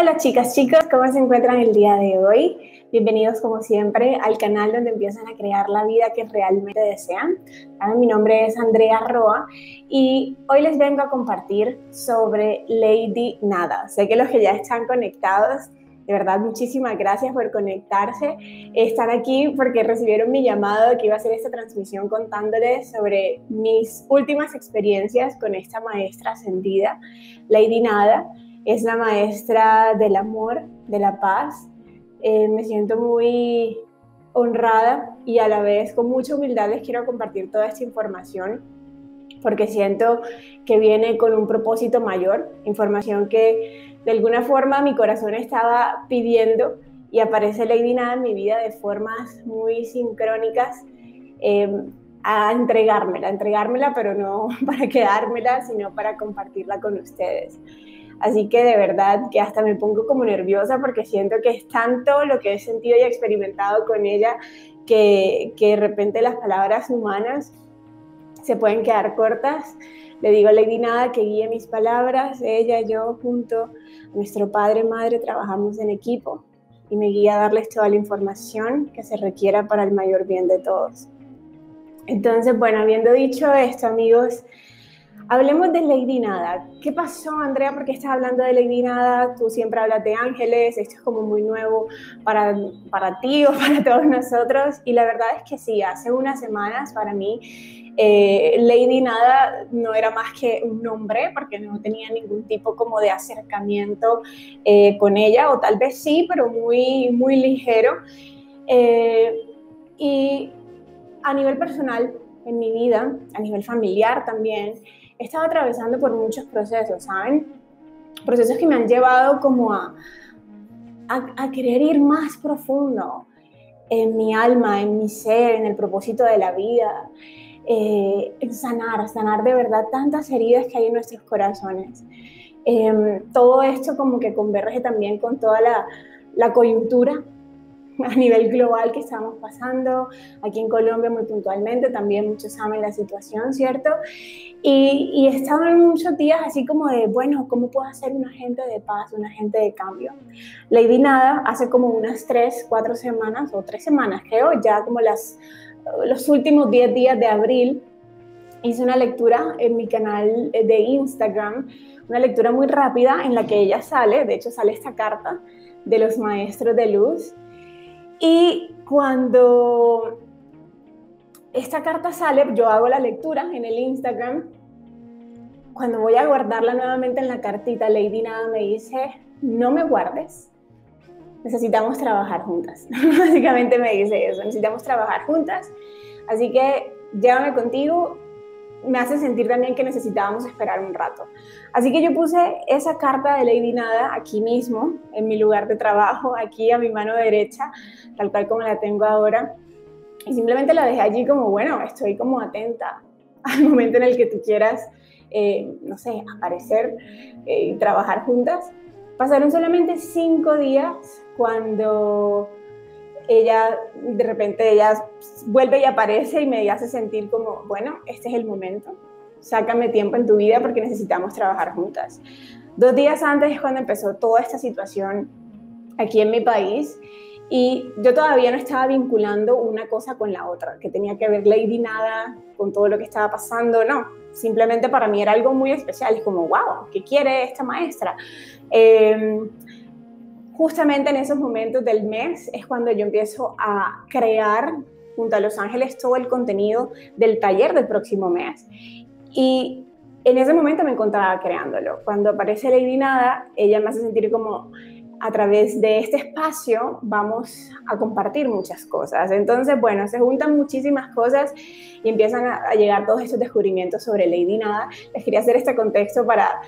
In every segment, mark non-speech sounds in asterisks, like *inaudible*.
Hola chicas, chicos, ¿cómo se encuentran el día de hoy? Bienvenidos como siempre al canal donde empiezan a crear la vida que realmente desean. Mi nombre es Andrea Roa y hoy les vengo a compartir sobre Lady Nada. Sé que los que ya están conectados, de verdad muchísimas gracias por conectarse. Están aquí porque recibieron mi llamado que iba a hacer esta transmisión contándoles sobre mis últimas experiencias con esta maestra ascendida, Lady Nada es la maestra del amor, de la paz. Eh, me siento muy honrada y a la vez con mucha humildad les quiero compartir toda esta información porque siento que viene con un propósito mayor, información que de alguna forma mi corazón estaba pidiendo y aparece Lady Nada en mi vida de formas muy sincrónicas eh, a entregármela, entregármela, pero no *laughs* para quedármela, sino para compartirla con ustedes. Así que de verdad que hasta me pongo como nerviosa porque siento que es tanto lo que he sentido y experimentado con ella que, que de repente las palabras humanas se pueden quedar cortas. Le digo a Lady Nada que guíe mis palabras. Ella yo junto a nuestro padre madre trabajamos en equipo y me guía a darles toda la información que se requiera para el mayor bien de todos. Entonces, bueno, habiendo dicho esto, amigos, Hablemos de Lady Nada. ¿Qué pasó, Andrea? ¿Por qué estás hablando de Lady Nada? Tú siempre hablas de ángeles, esto es como muy nuevo para, para ti o *laughs* para todos nosotros. Y la verdad es que sí, hace unas semanas para mí eh, Lady Nada no era más que un nombre porque no tenía ningún tipo como de acercamiento eh, con ella, o tal vez sí, pero muy, muy ligero. Eh, y a nivel personal, en mi vida, a nivel familiar también, he estado atravesando por muchos procesos, ¿saben? Procesos que me han llevado como a, a, querer ir más profundo en mi alma, en mi ser, en el propósito de la vida, eh, en sanar, sanar de verdad tantas heridas que hay en nuestros corazones. Em, todo esto como que converge también con toda la, la coyuntura *laughs* a nivel global que estamos pasando, aquí en Colombia muy puntualmente, también muchos saben la situación, ¿cierto? Y, y estaban muchos días así como de, bueno, ¿cómo puedo ser un agente de paz, un agente de cambio? Lady Nada hace como unas tres, cuatro semanas, o tres semanas creo, ya como las, los últimos diez días de abril, hice una lectura en mi canal de Instagram, una lectura muy rápida en la que ella sale, de hecho sale esta carta de los maestros de luz, y cuando esta carta sale, yo hago la lectura en el Instagram. Cuando voy a guardarla nuevamente en la cartita, Lady Nada me dice, no me guardes, necesitamos trabajar juntas. *laughs* Básicamente me dice eso, necesitamos trabajar juntas. Así que llévame contigo, me hace sentir también que necesitábamos esperar un rato. Así que yo puse esa carta de Lady Nada aquí mismo, en mi lugar de trabajo, aquí a mi mano derecha, tal cual como la tengo ahora. Y simplemente la dejé allí como, bueno, estoy como atenta al momento en el que tú quieras, eh, no sé, aparecer eh, y trabajar juntas. Pasaron solamente cinco días cuando ella de repente ella vuelve y aparece y me hace sentir como, bueno, este es el momento, sácame tiempo en tu vida porque necesitamos trabajar juntas. Dos días antes es cuando empezó toda esta situación aquí en mi país y yo todavía no estaba vinculando una cosa con la otra, que tenía que ver Lady nada con todo lo que estaba pasando, no, simplemente para mí era algo muy especial, es como, wow, ¿qué quiere esta maestra? Eh, justamente en esos momentos del mes es cuando yo empiezo a crear junto a Los Ángeles todo el contenido del taller del próximo mes. Y en ese momento me encontraba creándolo. Cuando aparece Lady Nada, ella me hace sentir como a través de este espacio vamos a compartir muchas cosas. Entonces, bueno, se juntan muchísimas cosas y empiezan a, llegar todos estos descubrimientos sobre Lady Nada. Les quería hacer este contexto para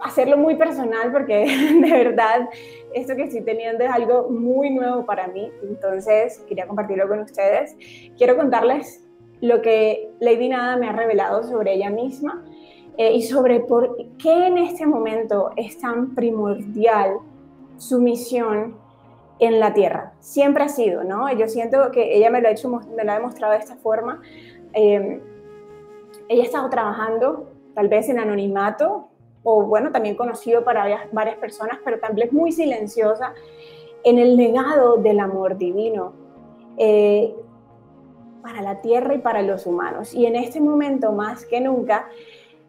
hacerlo muy personal porque *laughs* de verdad esto que estoy teniendo es algo muy nuevo para mí, entonces quería compartirlo con ustedes. Quiero contarles lo que Lady Nada me ha revelado sobre ella misma eh, y sobre por qué en este momento es tan primordial su misión en la Tierra. Siempre ha sido, ¿no? Yo siento que ella me lo ha, hecho, me lo ha demostrado de esta forma. Eh, ella ha estado trabajando tal vez en anonimato o bueno, también conocido para varias, personas, pero también es muy silenciosa en el legado del amor divino eh, para la tierra y para los humanos. Y en este momento, más que nunca,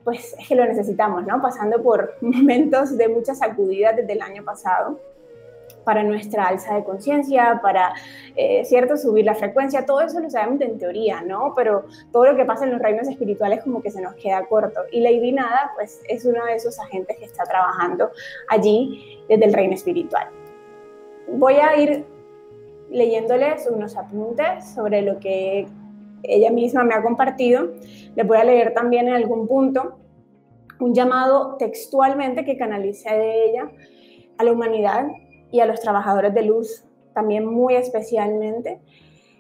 pues es que lo necesitamos, ¿no? Pasando por *laughs* momentos de muchas sacudidas desde el año pasado para nuestra alza de conciencia, para, eh, ¿cierto?, subir la frecuencia, todo eso lo sabemos en teoría, ¿no? Pero todo lo que pasa en los reinos espirituales como que se nos queda corto. Y Lady Nada, pues, es uno de esos agentes que está trabajando allí desde el reino espiritual. Voy a ir leyéndoles unos apuntes sobre lo que ella misma me ha compartido. Les voy a leer también en algún punto un llamado textualmente que canalice de ella a la humanidad y a los trabajadores de luz también muy especialmente.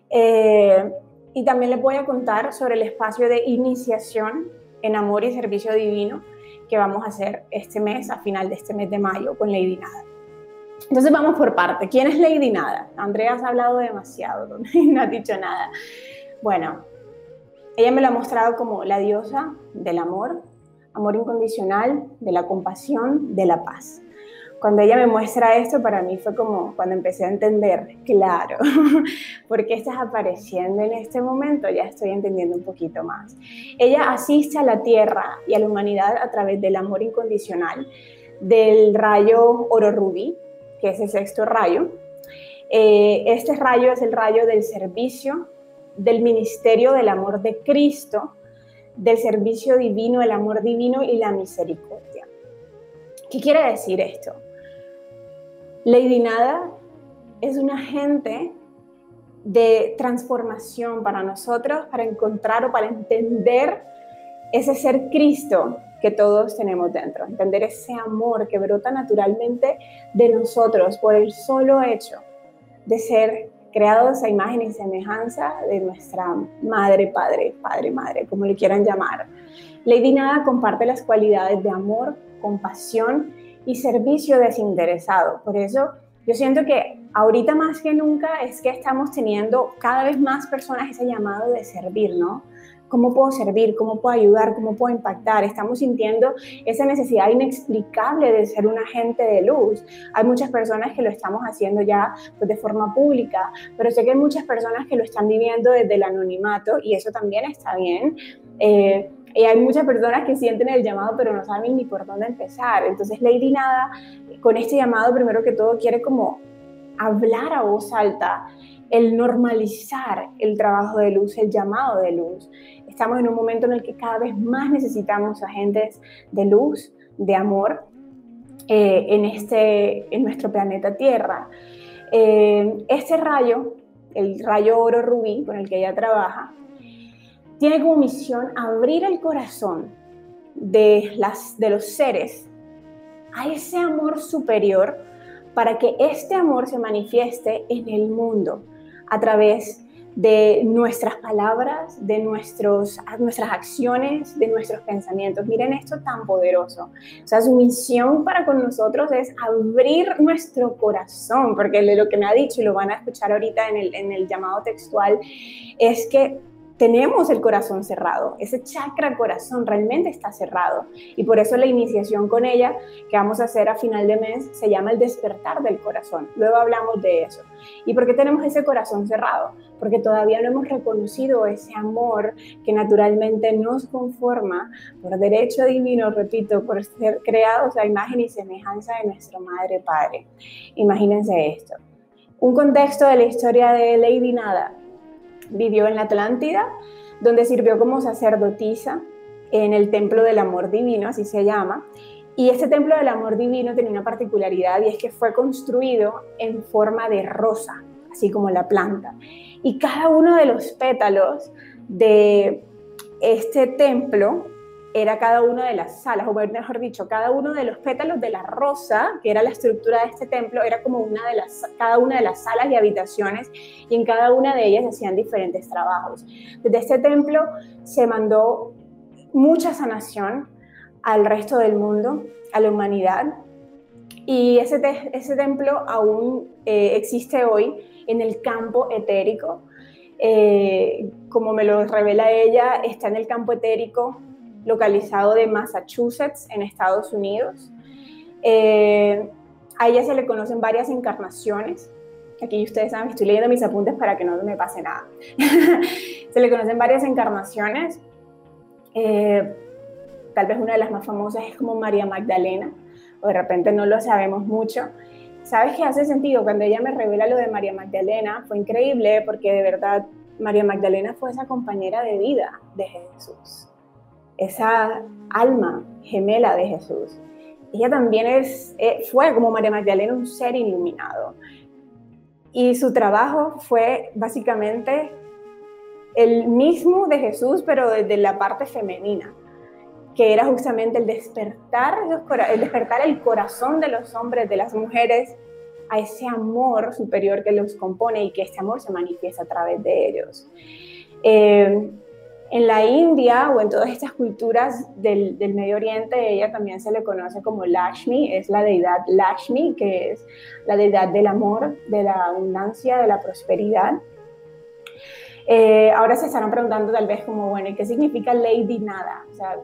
Eh, y también les voy a contar sobre el espacio de iniciación en amor y servicio divino que vamos a hacer este mes, a final de este mes de mayo, con Lady Nada. Entonces vamos por parte. ¿Quién es Lady Nada? Andrea ha hablado demasiado, no *laughs* ha dicho nada. Bueno, ella me lo ha mostrado como la diosa del amor, amor incondicional, de la compasión, de la paz cuando ella me muestra esto, para mí fue como cuando empecé a entender, claro, *laughs* ¿por qué estás apareciendo en este momento? Ya estoy entendiendo un poquito más. Ella asiste a la Tierra y a la humanidad a través del amor incondicional, del rayo oro rubí, que es el sexto rayo. Eh, este rayo es el rayo del servicio, del ministerio del amor de Cristo, del servicio divino, el amor divino y la misericordia. ¿Qué quiere decir esto? Lady Nada es un agente de transformación para nosotros, para encontrar o para entender ese ser Cristo que todos tenemos dentro, entender ese amor que brota naturalmente de nosotros por el solo hecho de ser creados a imagen y semejanza de nuestra madre, padre, padre, madre, como le quieran llamar. Lady Nada comparte las cualidades de amor, compasión y servicio desinteresado. Por eso yo siento que ahorita más que nunca es que estamos teniendo cada vez más personas ese llamado de servir, ¿no? ¿Cómo puedo servir? ¿Cómo puedo ayudar? ¿Cómo puedo impactar? Estamos sintiendo esa necesidad inexplicable de ser un agente de luz. Hay muchas personas que lo estamos haciendo ya pues, de forma pública, pero sé que hay muchas personas que lo están viviendo desde el anonimato y eso también está bien. Eh, y hay muchas personas que sienten el llamado, pero no saben ni por dónde empezar. Entonces, Lady Nada, con este llamado, primero que todo, quiere como hablar a voz alta, el normalizar el trabajo de luz, el llamado de luz. Estamos en un momento en el que cada vez más necesitamos agentes de luz, de amor, eh, en, este, en nuestro planeta Tierra. Eh, este rayo, el rayo oro rubí con el que ella trabaja, tiene como misión abrir el corazón de, las, de los seres a ese amor superior para que este amor se manifieste en el mundo a través de nuestras palabras, de nuestros, nuestras acciones, de nuestros pensamientos. Miren esto tan poderoso. O sea, su misión para con nosotros es abrir nuestro corazón, porque lo que me ha dicho y lo van a escuchar ahorita en el, en el llamado textual, es que tenemos el corazón cerrado, ese chakra corazón realmente está cerrado y por eso la iniciación con ella que vamos a hacer a final de mes se llama el despertar del corazón. Luego hablamos de eso. ¿Y por qué tenemos ese corazón cerrado? Porque todavía no hemos reconocido ese amor que naturalmente nos conforma por derecho divino, repito, por ser creados a imagen y semejanza de nuestro Madre Padre. Imagínense esto. Un contexto de la historia de Lady Nada vivió en la Atlántida, donde sirvió como sacerdotisa en el Templo del Amor Divino, así se llama. Y este Templo del Amor Divino tenía una particularidad y es que fue construido en forma de rosa, así como la planta. Y cada uno de los pétalos de este templo era cada una de las salas, o mejor dicho, cada uno de los pétalos de la rosa, que era la estructura de este templo, era como una de las, cada una de las salas y habitaciones, y en cada una de ellas hacían diferentes trabajos. Desde este templo se mandó mucha sanación al resto del mundo, a la humanidad, y ese, templo aún eh, existe hoy en el campo etérico. Eh, como me lo revela ella, está en el campo etérico localizado de Massachusetts, en Estados Unidos. Eh, a ella se le conocen varias encarnaciones. Aquí ustedes saben, estoy leyendo mis apuntes para que no me pase nada. *laughs* se le conocen varias encarnaciones. Eh, tal vez una de las más famosas es como María Magdalena, o de repente no lo sabemos mucho. ¿Sabes qué hace sentido? Cuando ella me revela lo de María Magdalena, fue increíble porque de verdad María Magdalena fue esa compañera de vida de Jesús, esa alma gemela de Jesús. Ella también es, eh, fue como María Magdalena un ser iluminado. Y su trabajo fue básicamente el mismo de Jesús, pero desde la parte femenina, que era justamente el despertar, el despertar el corazón de los hombres, de las mujeres, a ese amor superior que los compone y que este amor se manifiesta a través de ellos. Eh, en la India o en todas estas culturas del, del, Medio Oriente, ella también se le conoce como Lakshmi, es la deidad Lakshmi, que es la deidad del amor, de la abundancia, de la prosperidad. Eh, ahora se estarán preguntando tal vez como, bueno, ¿y qué significa Lady Nada? O sea,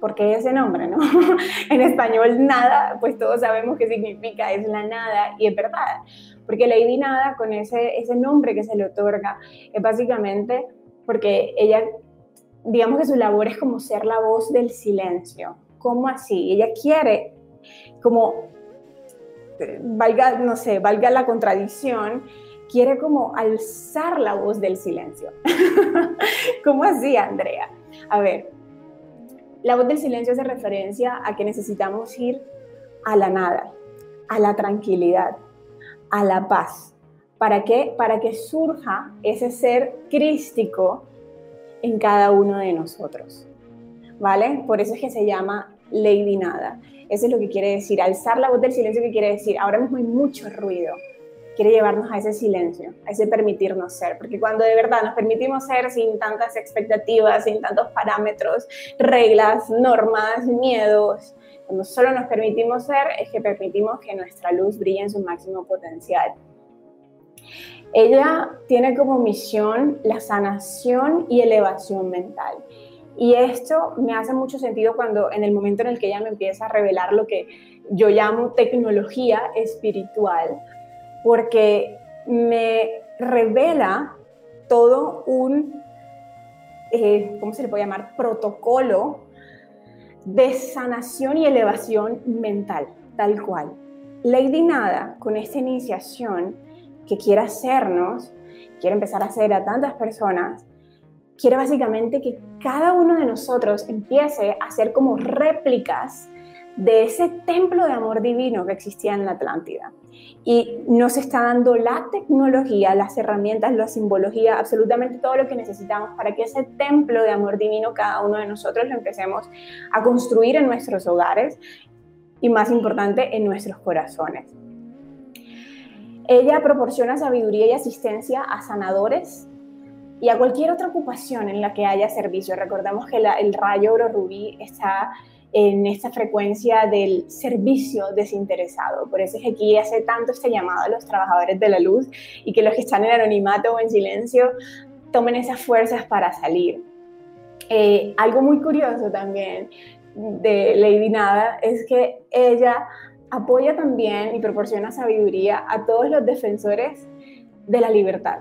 ¿por qué ese nombre, no? *laughs* en español nada, pues todos sabemos qué significa, es la nada, y es verdad, porque Lady Nada, con ese, ese nombre que se le otorga, es básicamente porque ella digamos que su labor es como ser la voz del silencio. ¿Cómo así? Ella quiere como, valga, no sé, valga la contradicción, quiere como alzar la voz del silencio. *laughs* ¿Cómo así, Andrea? A ver, la voz del silencio hace referencia a que necesitamos ir a la nada, a la tranquilidad, a la paz. ¿Para qué? Para que surja ese ser crístico en cada uno de nosotros. ¿Vale? Por eso es que se llama Lady Nada. Eso es lo que quiere decir. Alzar la voz del silencio, que quiere decir? Ahora mismo hay mucho ruido. Quiere llevarnos a ese silencio, a ese permitirnos ser. Porque cuando de verdad nos permitimos ser sin tantas expectativas, sin tantos parámetros, reglas, normas, miedos, cuando solo nos permitimos ser, es que permitimos que nuestra luz brille en su máximo potencial. Ella tiene como misión la sanación y elevación mental. Y esto me hace mucho sentido cuando en el momento en el que ella me empieza a revelar lo que yo llamo tecnología espiritual, porque me revela todo un, eh, ¿cómo se le puede llamar? Protocolo de sanación y elevación mental, tal cual. Lady Nada, con esta iniciación, que quiere hacernos, quiere empezar a hacer a tantas personas, quiere básicamente que cada uno de nosotros empiece a ser como réplicas de ese templo de amor divino que existía en la Atlántida. Y nos está dando la tecnología, las herramientas, la simbología, absolutamente todo lo que necesitamos para que ese templo de amor divino cada uno de nosotros lo empecemos a construir en nuestros hogares y más importante, en nuestros corazones. Ella proporciona sabiduría y asistencia a sanadores y a cualquier otra ocupación en la que haya servicio. Recordemos que el rayo oro rubí está en esta frecuencia del servicio desinteresado. Por eso es que aquí hace tanto este llamado a los trabajadores de la luz y que los que están en anonimato o en silencio tomen esas fuerzas para salir. Eh, algo muy curioso también de Lady Nada es que ella apoya también y proporciona sabiduría a todos los defensores de la libertad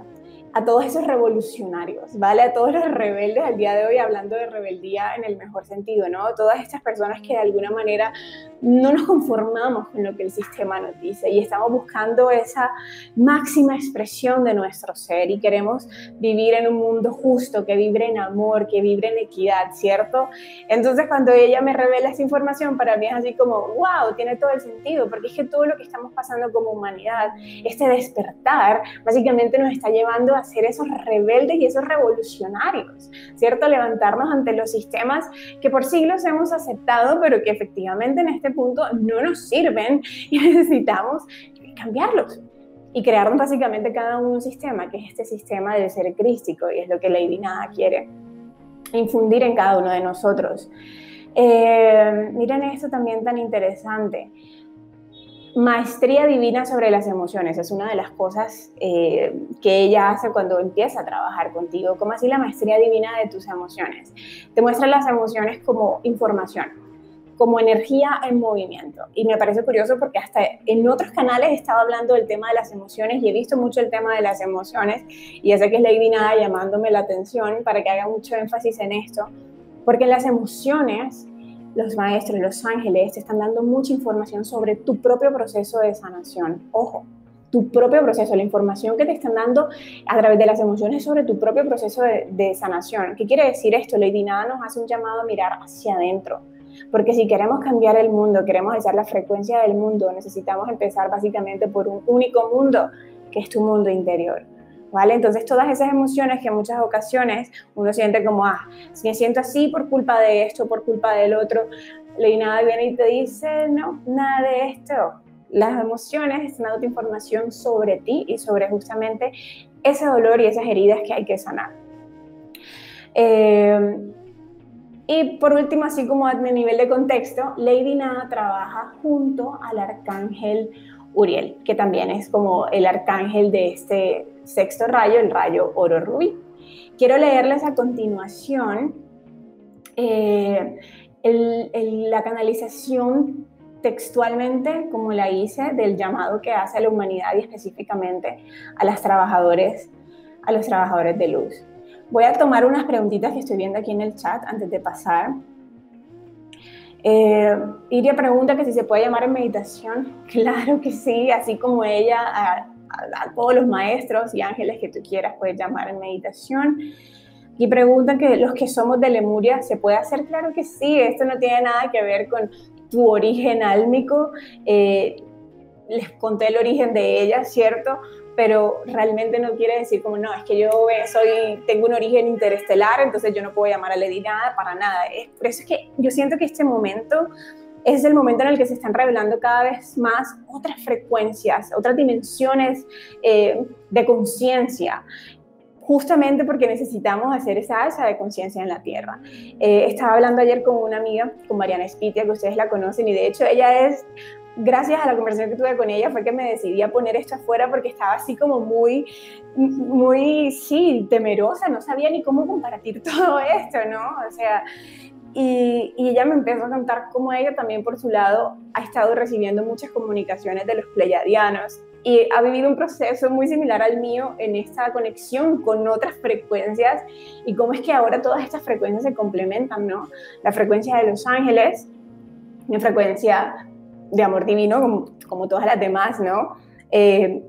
a todos esos revolucionarios, ¿vale? A todos los rebeldes al día de hoy, hablando de rebeldía en el mejor sentido, ¿no? Todas estas personas que de alguna manera no nos conformamos con lo que el sistema nos dice y estamos buscando esa máxima expresión de nuestro ser y queremos vivir en un mundo justo, que vibre en amor, que vibre en equidad, ¿cierto? Entonces cuando ella me revela esa información, para mí es así como, wow, tiene todo el sentido, porque es que todo lo que estamos pasando como humanidad, este despertar, básicamente nos está llevando a ser esos rebeldes y esos revolucionarios, ¿cierto? Levantarnos ante los sistemas que por siglos hemos aceptado, pero que efectivamente en este punto no nos sirven y *laughs* necesitamos cambiarlos y crear básicamente cada uno un sistema, que es este sistema de ser crístico y es lo que Lady Nada quiere infundir en cada uno de nosotros. Eh, miren esto también tan interesante. Maestría divina sobre las emociones. Es una de las cosas eh, que ella hace cuando empieza a trabajar contigo. ¿Cómo así la maestría divina de tus emociones? Te muestra las emociones como información, como energía en movimiento. Y me parece curioso porque hasta en otros canales he estado hablando del tema de las emociones y he visto mucho el tema de las emociones. Y ya sé que es Lady Nada llamándome la atención para que haga mucho énfasis en esto. Porque las emociones los maestros, los ángeles te están dando mucha información sobre tu propio proceso de sanación. Ojo, tu propio proceso, la información que te están dando a través de las emociones sobre tu propio proceso de, sanación. ¿Qué quiere decir esto? Lady Nada nos hace un llamado a mirar hacia adentro. Porque si queremos cambiar el mundo, queremos alzar la frecuencia del mundo, necesitamos empezar básicamente por un único mundo, que es tu mundo interior. ¿Vale? Entonces todas esas emociones que en muchas ocasiones uno siente como, ah, si me siento así por culpa de esto, por culpa del otro, y nada viene y te dice, no, nada de esto. Las emociones están dando información sobre ti y sobre justamente ese dolor y esas heridas que hay que sanar. Eh, y por último, así como a nivel de contexto, Lady Nada trabaja junto al arcángel Uriel, que también es como el arcángel de este sexto rayo, el rayo oro rubí. Quiero leerles a continuación eh, la canalización textualmente, como la hice, del llamado que hace a la humanidad y específicamente a, las trabajadores, a los trabajadores de luz. Voy a tomar unas preguntitas que estoy viendo aquí en el chat antes de pasar. Eh, Iria pregunta que si se puede llamar en meditación. *laughs* Claro que sí, así como ella a, todos los maestros y ángeles que tú quieras puedes llamar en meditación. Y preguntan que los que somos de Lemuria, ¿se puede hacer? Claro que sí, esto no tiene nada que ver con tu origen álmico. Eh, les conté el origen de ella, ¿cierto? Pero realmente no quiere decir como, no, es que yo soy, tengo un origen interestelar, entonces yo no puedo llamar a Lady nada para nada. Es, por eso es que yo siento que este momento es el momento en el que se están revelando cada vez más otras frecuencias, otras dimensiones eh, de conciencia justamente porque necesitamos hacer esa alza de conciencia en la Tierra. Eh, estaba hablando ayer con una amiga, con Mariana Spitia, que ustedes la conocen, y de hecho ella es, gracias a la conversación que tuve con ella, fue que me decidí a poner esto afuera porque estaba así como muy, muy, sí, temerosa, no sabía ni cómo compartir *laughs* todo esto, ¿no? O sea, y, ella me empezó a contar cómo ella también por su lado ha estado recibiendo muchas comunicaciones de los pleyadianos y ha vivido un proceso muy similar al mío en esta conexión con otras frecuencias y cómo es que ahora todas estas frecuencias se complementan, ¿no? La frecuencia de los ángeles, mi frecuencia de amor divino, como, como todas las demás, ¿no? Eh,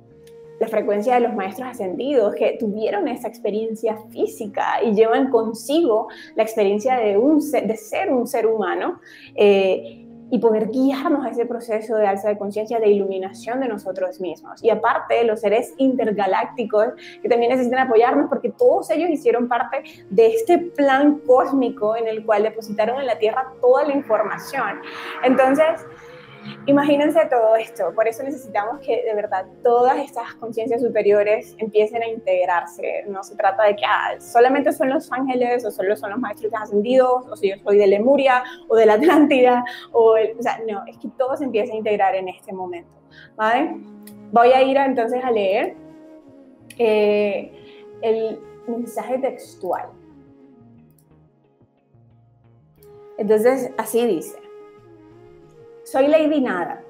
la frecuencia de los maestros ascendidos que tuvieron esa experiencia física y llevan consigo la experiencia de, un de ser un ser humano eh, y poder guiarnos a ese proceso de alza de conciencia, de iluminación de nosotros mismos. Y aparte, los seres intergalácticos que también necesitan apoyarnos porque todos ellos hicieron parte de este plan cósmico en el cual depositaron en la Tierra toda la información. Entonces, Imagínense todo esto, por eso necesitamos que de verdad todas estas conciencias superiores empiecen a integrarse. No se trata de que ah, solamente son los ángeles o solo son los maestros ascendidos o si yo soy de Lemuria o de la Atlántida o, o sea, no, es que todo se empieza a integrar en este momento. ¿vale? Voy a ir entonces a leer eh, el mensaje textual. Entonces, así dice. Soy Lady Nada,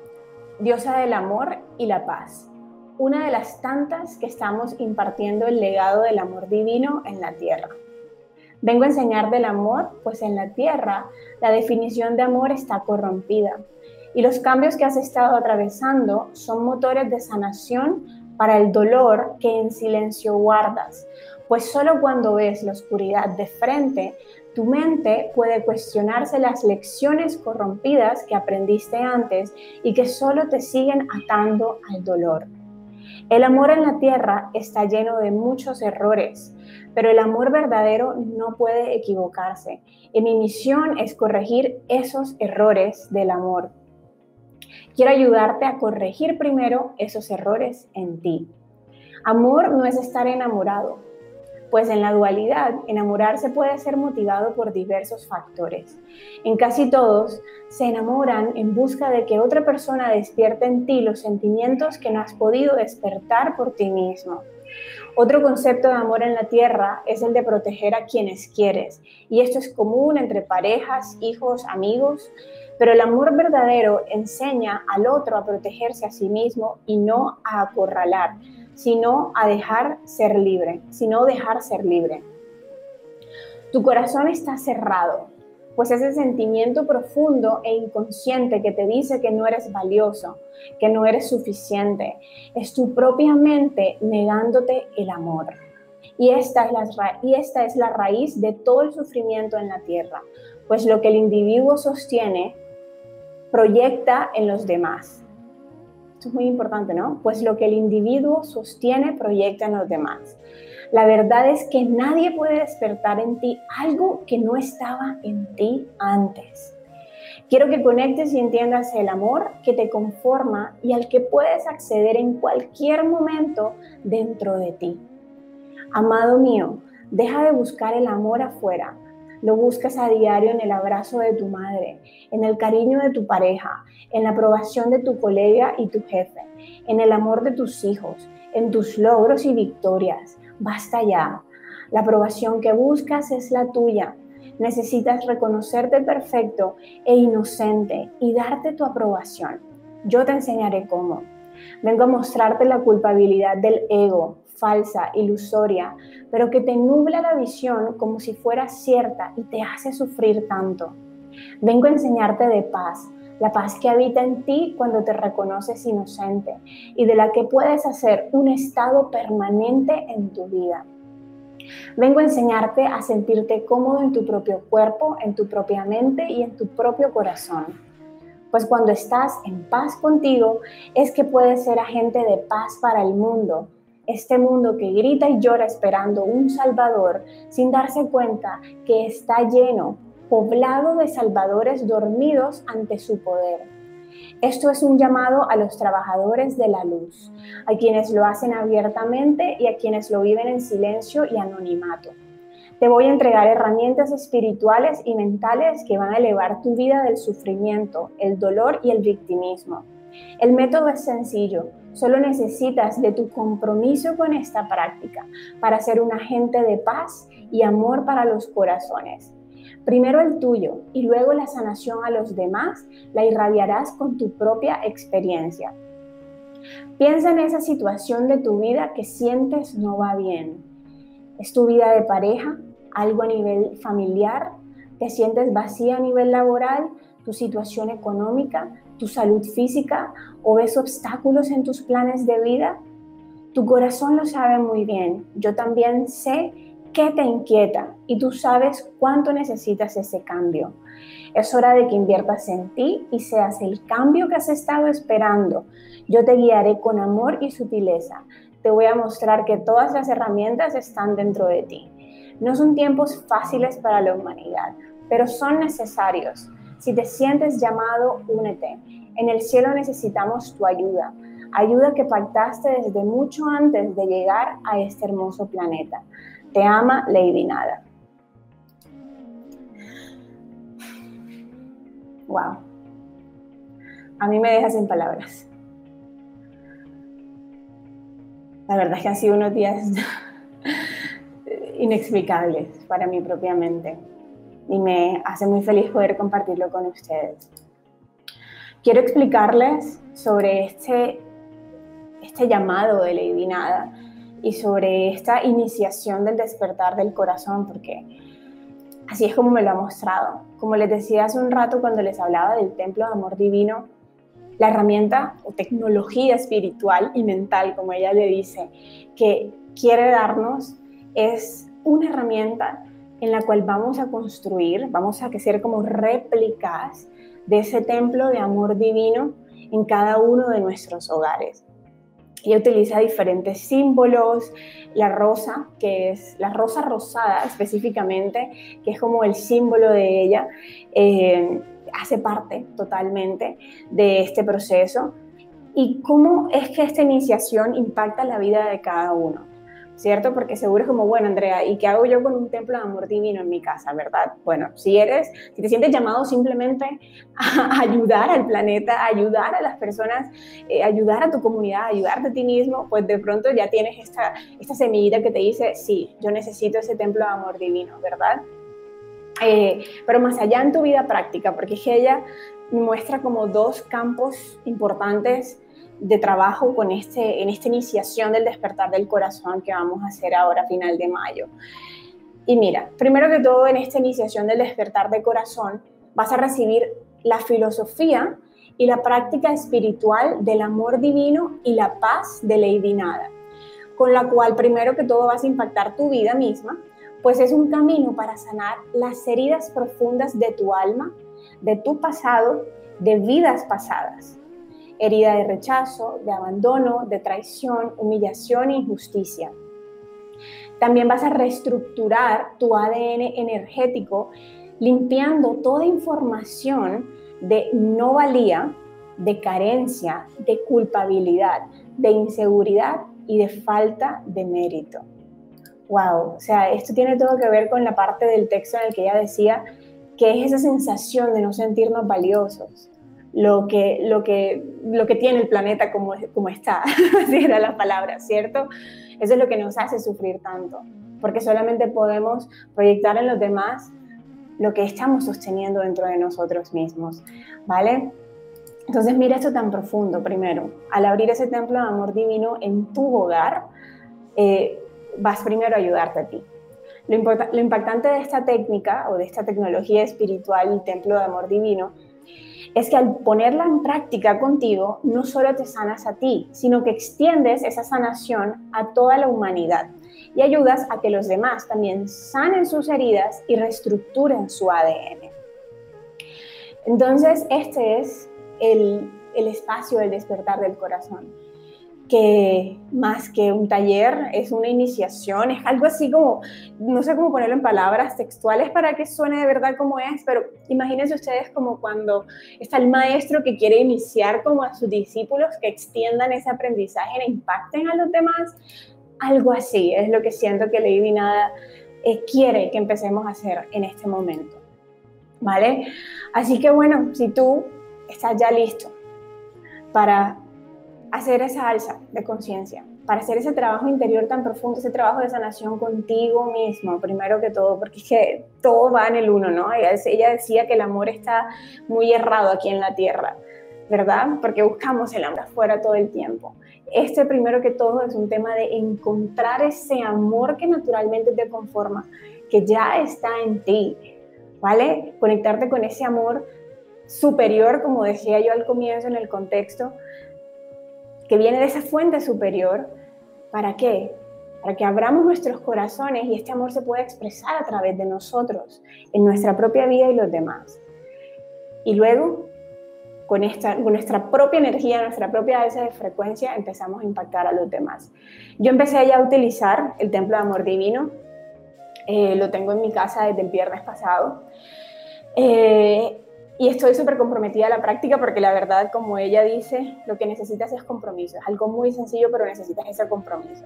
diosa del amor y la paz, una de las tantas que estamos impartiendo el legado del amor divino en la tierra. Vengo a enseñar del amor, pues en la tierra la definición de amor está corrompida y los cambios que has estado atravesando son motores de sanación para el dolor que en silencio guardas, pues solo cuando ves la oscuridad de frente tu mente puede cuestionarse las lecciones corrompidas que aprendiste antes y que solo te siguen atando al dolor. El amor en la tierra está lleno de muchos errores, pero el amor verdadero no puede equivocarse. Y mi misión es corregir esos errores del amor. Quiero ayudarte a corregir primero esos errores en ti. Amor no es estar enamorado. Pues en la dualidad, enamorarse puede ser motivado por diversos factores. En casi todos, se enamoran en busca de que otra persona despierte en ti los sentimientos que no has podido despertar por ti mismo. Otro concepto de amor en la tierra es el de proteger a quienes quieres, y esto es común entre parejas, hijos, amigos, pero el amor verdadero enseña al otro a protegerse a sí mismo y no a acorralar, sino a dejar ser libre, sino dejar ser libre. Tu corazón está cerrado, pues ese sentimiento profundo e inconsciente que te dice que no eres valioso, que no eres suficiente, es tu propia mente negándote el amor. Y esta, es la, y esta es la raíz de todo el sufrimiento en la tierra, pues lo que el individuo sostiene proyecta en los demás. Esto es muy importante, ¿no? Pues lo que el individuo sostiene proyecta en los demás. La verdad es que nadie puede despertar en ti algo que no estaba en ti antes. Quiero que conectes y entiendas el amor que te conforma y al que puedes acceder en cualquier momento dentro de ti. Amado mío, deja de buscar el amor afuera, lo buscas a diario en el abrazo de tu madre, en el cariño de tu pareja, en la aprobación de tu colega y tu jefe, en el amor de tus hijos, en tus logros y victorias. Basta ya. La aprobación que buscas es la tuya. Necesitas reconocerte perfecto e inocente y darte tu aprobación. Yo te enseñaré cómo. Vengo a mostrarte la culpabilidad del ego, falsa, ilusoria, pero que te nubla la visión como si fuera cierta y te hace sufrir tanto. Vengo a enseñarte de paz, la paz que habita en ti cuando te reconoces inocente y de la que puedes hacer un estado permanente en tu vida. Vengo a enseñarte a sentirte cómodo en tu propio cuerpo, en tu propia mente y en tu propio corazón. Pues cuando estás en paz contigo es que puedes ser agente de paz para el mundo este mundo que grita y llora esperando un Salvador sin darse cuenta que está lleno, poblado de salvadores dormidos ante su poder. Esto es un llamado a los trabajadores de la luz, a quienes lo hacen abiertamente y a quienes lo viven en silencio y anonimato. Te voy a entregar herramientas espirituales y mentales que van a elevar tu vida del sufrimiento, el dolor y el victimismo. El método es sencillo, Solo necesitas de tu compromiso con esta práctica para ser un agente de paz y amor para los corazones. Primero el tuyo y luego la sanación a los demás la irradiarás con tu propia experiencia. Piensa en esa situación de tu vida que sientes no va bien. ¿Es tu vida de pareja? ¿Algo a nivel familiar? ¿Te sientes vacía a nivel laboral? ¿Tu situación económica? Tu salud física o ves obstáculos en tus planes de vida? Tu corazón lo sabe muy bien. Yo también sé qué te inquieta y tú sabes cuánto necesitas ese cambio. Es hora de que inviertas en ti y seas el cambio que has estado esperando. Yo te guiaré con amor y sutileza. Te voy a mostrar que todas las herramientas están dentro de ti. No son tiempos fáciles para la humanidad, pero son necesarios. Si te sientes llamado, únete. En el cielo necesitamos tu ayuda, ayuda que pactaste desde mucho antes de llegar a este hermoso planeta. Te ama Lady Nada. Wow. A mí me dejas sin palabras. La verdad es que han sido unos días *laughs* inexplicables para mí propiamente y me hace muy feliz poder compartirlo con ustedes. Quiero explicarles sobre este, este llamado de Lady Nada y sobre esta iniciación del despertar del corazón, porque así es como me lo ha mostrado. Como les decía hace un rato cuando les hablaba del templo de amor divino, la herramienta o tecnología espiritual y mental, como ella le dice, que quiere darnos es una herramienta en la cual vamos a construir, vamos a ser como réplicas de ese templo de amor divino en cada uno de nuestros hogares. Ella utiliza diferentes símbolos, la rosa, que es la rosa rosada específicamente, que es como el símbolo de ella, eh, hace parte totalmente de este proceso. ¿Y cómo es que esta iniciación impacta la vida de cada uno? ¿Cierto? Porque seguro es como, bueno, Andrea, ¿y qué hago yo con un templo de amor divino en mi casa, verdad? Bueno, si eres, si te sientes llamado simplemente a *laughs* ayudar al planeta, a ayudar a las personas, eh, ayudar a tu comunidad, ayudarte a ti mismo, pues de pronto ya tienes esta, esta semillita que te dice, sí, yo necesito ese templo de amor divino, ¿verdad? Eh, pero más allá en tu vida práctica, porque ella muestra como dos campos importantes de trabajo con este, en esta iniciación del despertar del corazón que vamos a hacer ahora final de mayo. Y mira, primero que todo en esta iniciación del despertar del corazón vas a recibir la filosofía y la práctica espiritual del amor divino y la paz de Lady Nada, con la cual primero que todo vas a impactar tu vida misma, pues es un camino para sanar las heridas profundas de tu alma, de tu pasado, de vidas pasadas herida de rechazo, de abandono, de traición, humillación e injusticia. También vas a reestructurar tu ADN energético limpiando toda información de no valía, de carencia, de culpabilidad, de inseguridad y de falta de mérito. Wow, o sea, esto tiene todo que ver con la parte del texto en el que ella decía que es esa sensación de no sentirnos valiosos, lo que, lo que, lo que tiene el planeta como, como está, *laughs* así era la palabra, ¿cierto? Eso es lo que nos hace sufrir tanto, porque solamente podemos proyectar en los demás lo que estamos sosteniendo dentro de nosotros mismos, ¿vale? Entonces mira esto tan profundo, primero, al abrir ese templo de amor divino en tu hogar, eh, vas primero a ayudarte a ti. Lo, lo impactante de esta técnica o de esta tecnología espiritual, el templo de amor divino, es que al ponerla en práctica contigo, no solo te sanas a ti, sino que extiendes esa sanación a toda la humanidad y ayudas a que los demás también sanen sus heridas y reestructuren su ADN. Entonces, este es el, el espacio del despertar del corazón que más que un taller es una iniciación, es algo así como, no sé cómo ponerlo en palabras textuales para que suene de verdad como es, pero imagínense ustedes como cuando está el maestro que quiere iniciar como a sus discípulos que extiendan ese aprendizaje e impacten a los demás, algo así es lo que siento que Lady Nada eh, quiere que empecemos a hacer en este momento, ¿vale? Así que bueno, si tú estás ya listo para hacer esa alza de conciencia, para hacer ese trabajo interior tan profundo, ese trabajo de sanación contigo mismo, primero que todo, porque es que todo va en el uno, ¿no? Ella, decía que el amor está muy errado aquí en la tierra, ¿verdad? Porque buscamos el amor afuera todo el tiempo. Este primero que todo es un tema de encontrar ese amor que naturalmente te conforma, que ya está en ti, ¿vale? Conectarte con ese amor superior, como decía yo al comienzo en el contexto, que viene de esa fuente superior. ¿Para qué? Para que abramos nuestros corazones y este amor se pueda expresar a través de nosotros, en nuestra propia vida y los demás. Y luego, con, esta, con nuestra propia energía, nuestra propia alza de frecuencia, empezamos a impactar a los demás. Yo empecé ya a utilizar el Templo de Amor Divino, eh, lo tengo en mi casa desde el viernes pasado. Eh, y estoy súper comprometida a la práctica porque la verdad, como ella dice, lo que necesitas es compromiso. Es algo muy sencillo, pero necesitas ese compromiso.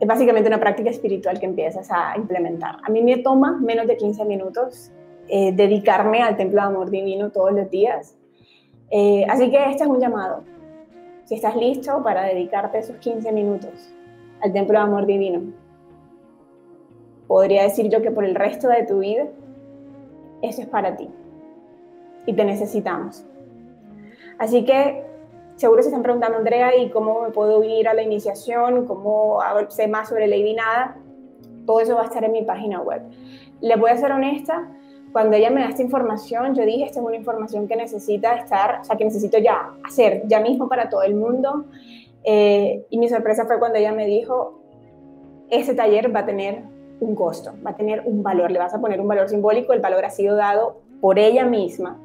Es básicamente una práctica espiritual que empiezas a implementar. A mí me toma menos de 15 minutos eh, dedicarme al templo de amor divino todos los días. Eh, así que este es un llamado. Si estás listo para dedicarte esos 15 minutos al templo de amor divino, podría decir yo que por el resto de tu vida, eso es para ti y te necesitamos. Así que seguro se están preguntando, Andrea, ¿y cómo me puedo ir a la iniciación? ¿Cómo sé más sobre Lady Nada? Todo eso va a estar en mi página web. Les voy a ser honesta, cuando ella me da esta información, yo dije, esta es una información que necesita estar, o sea, que necesito ya hacer, ya mismo para todo el mundo. Eh, y mi sorpresa fue cuando ella me dijo, ese taller va a tener un costo, va a tener un valor, le vas a poner un valor simbólico, el valor ha sido dado por ella misma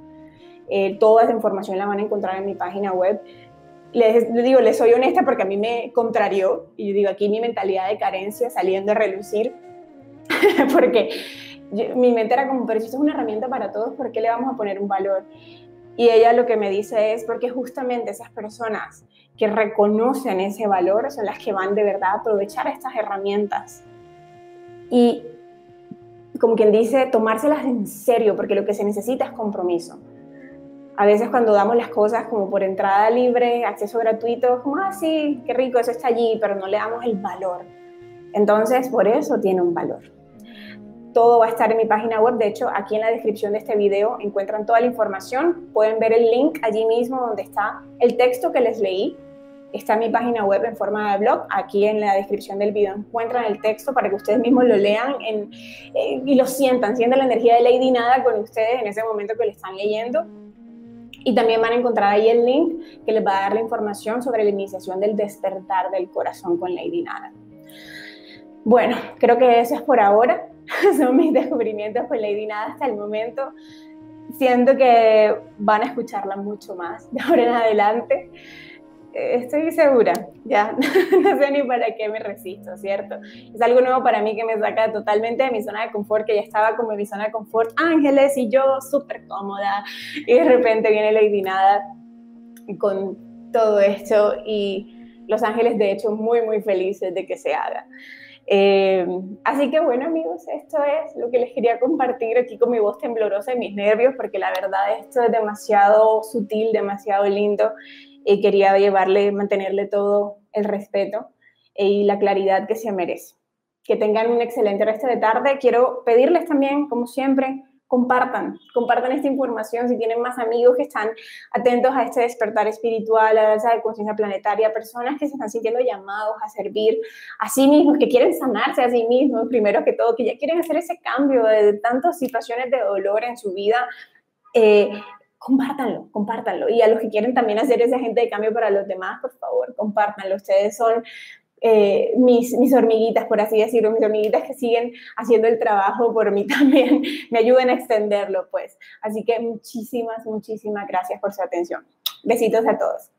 eh, toda esa información la van a encontrar en mi página web. Les, digo, les soy honesta porque a mí me contrarió y yo digo, aquí mi mentalidad de carencia saliendo a relucir, *laughs* porque mi mente era como, pero si esto es una herramienta para todos, ¿por qué le vamos a poner un valor? Y ella lo que me dice es porque justamente esas personas que reconocen ese valor son las que van de verdad a aprovechar estas herramientas. Y como quien dice, tomárselas en serio, porque lo que se necesita es compromiso. A veces cuando damos las cosas como por entrada libre, acceso gratuito, como, ah, sí, qué rico, eso está allí, pero no le damos el valor. Entonces, por eso tiene un valor. Todo va a estar en mi página web. De hecho, aquí en la descripción de este video encuentran toda la información. Pueden ver el link allí mismo donde está el texto que les leí está en mi página web en forma de blog. Aquí en la descripción del video encuentran el texto para que ustedes mismos lo lean y lo sientan, sientan la energía de Lady Nada con ustedes en ese momento que lo están leyendo. Y también van a encontrar ahí el link que les va a dar la información sobre la iniciación del despertar del corazón con Lady Nada. Bueno, creo que eso es por ahora. *laughs* Son mis descubrimientos con Lady Nada hasta el momento. Siento que van a escucharla mucho más de ahora en adelante estoy segura, ya, *laughs* no sé ni para qué me resisto, ¿cierto? Es algo nuevo para mí que me saca totalmente de mi zona de confort, que ya estaba como en mi zona de confort, ángeles y yo súper cómoda, y de repente viene Lady Nada con todo esto y los ángeles de hecho muy, muy felices de que se haga. Eh, así que bueno amigos, esto es lo que les quería compartir aquí con mi voz temblorosa y mis nervios, porque la verdad esto es demasiado sutil, demasiado lindo quería llevarle, mantenerle todo el respeto y la claridad que se merece. Que tengan un excelente resto de tarde. Quiero pedirles también, como siempre, compartan, compartan esta información si tienen más amigos que están atentos a este despertar espiritual, a esa conciencia planetaria, personas que se están sintiendo llamados a servir a sí mismos, que quieren sanarse a sí mismos, primero que todo, que ya quieren hacer ese cambio de tantas situaciones de dolor en su vida. Eh, compártanlo, compártanlo. Y a los que quieren también hacer ese agente de cambio para los demás, por favor, compártanlo. Ustedes son eh, mis, mis hormiguitas, por así decirlo, mis hormiguitas que siguen haciendo el trabajo por mí *laughs* también, me ayuden a extenderlo, pues. Así que muchísimas, muchísimas gracias por su atención. Besitos a todos.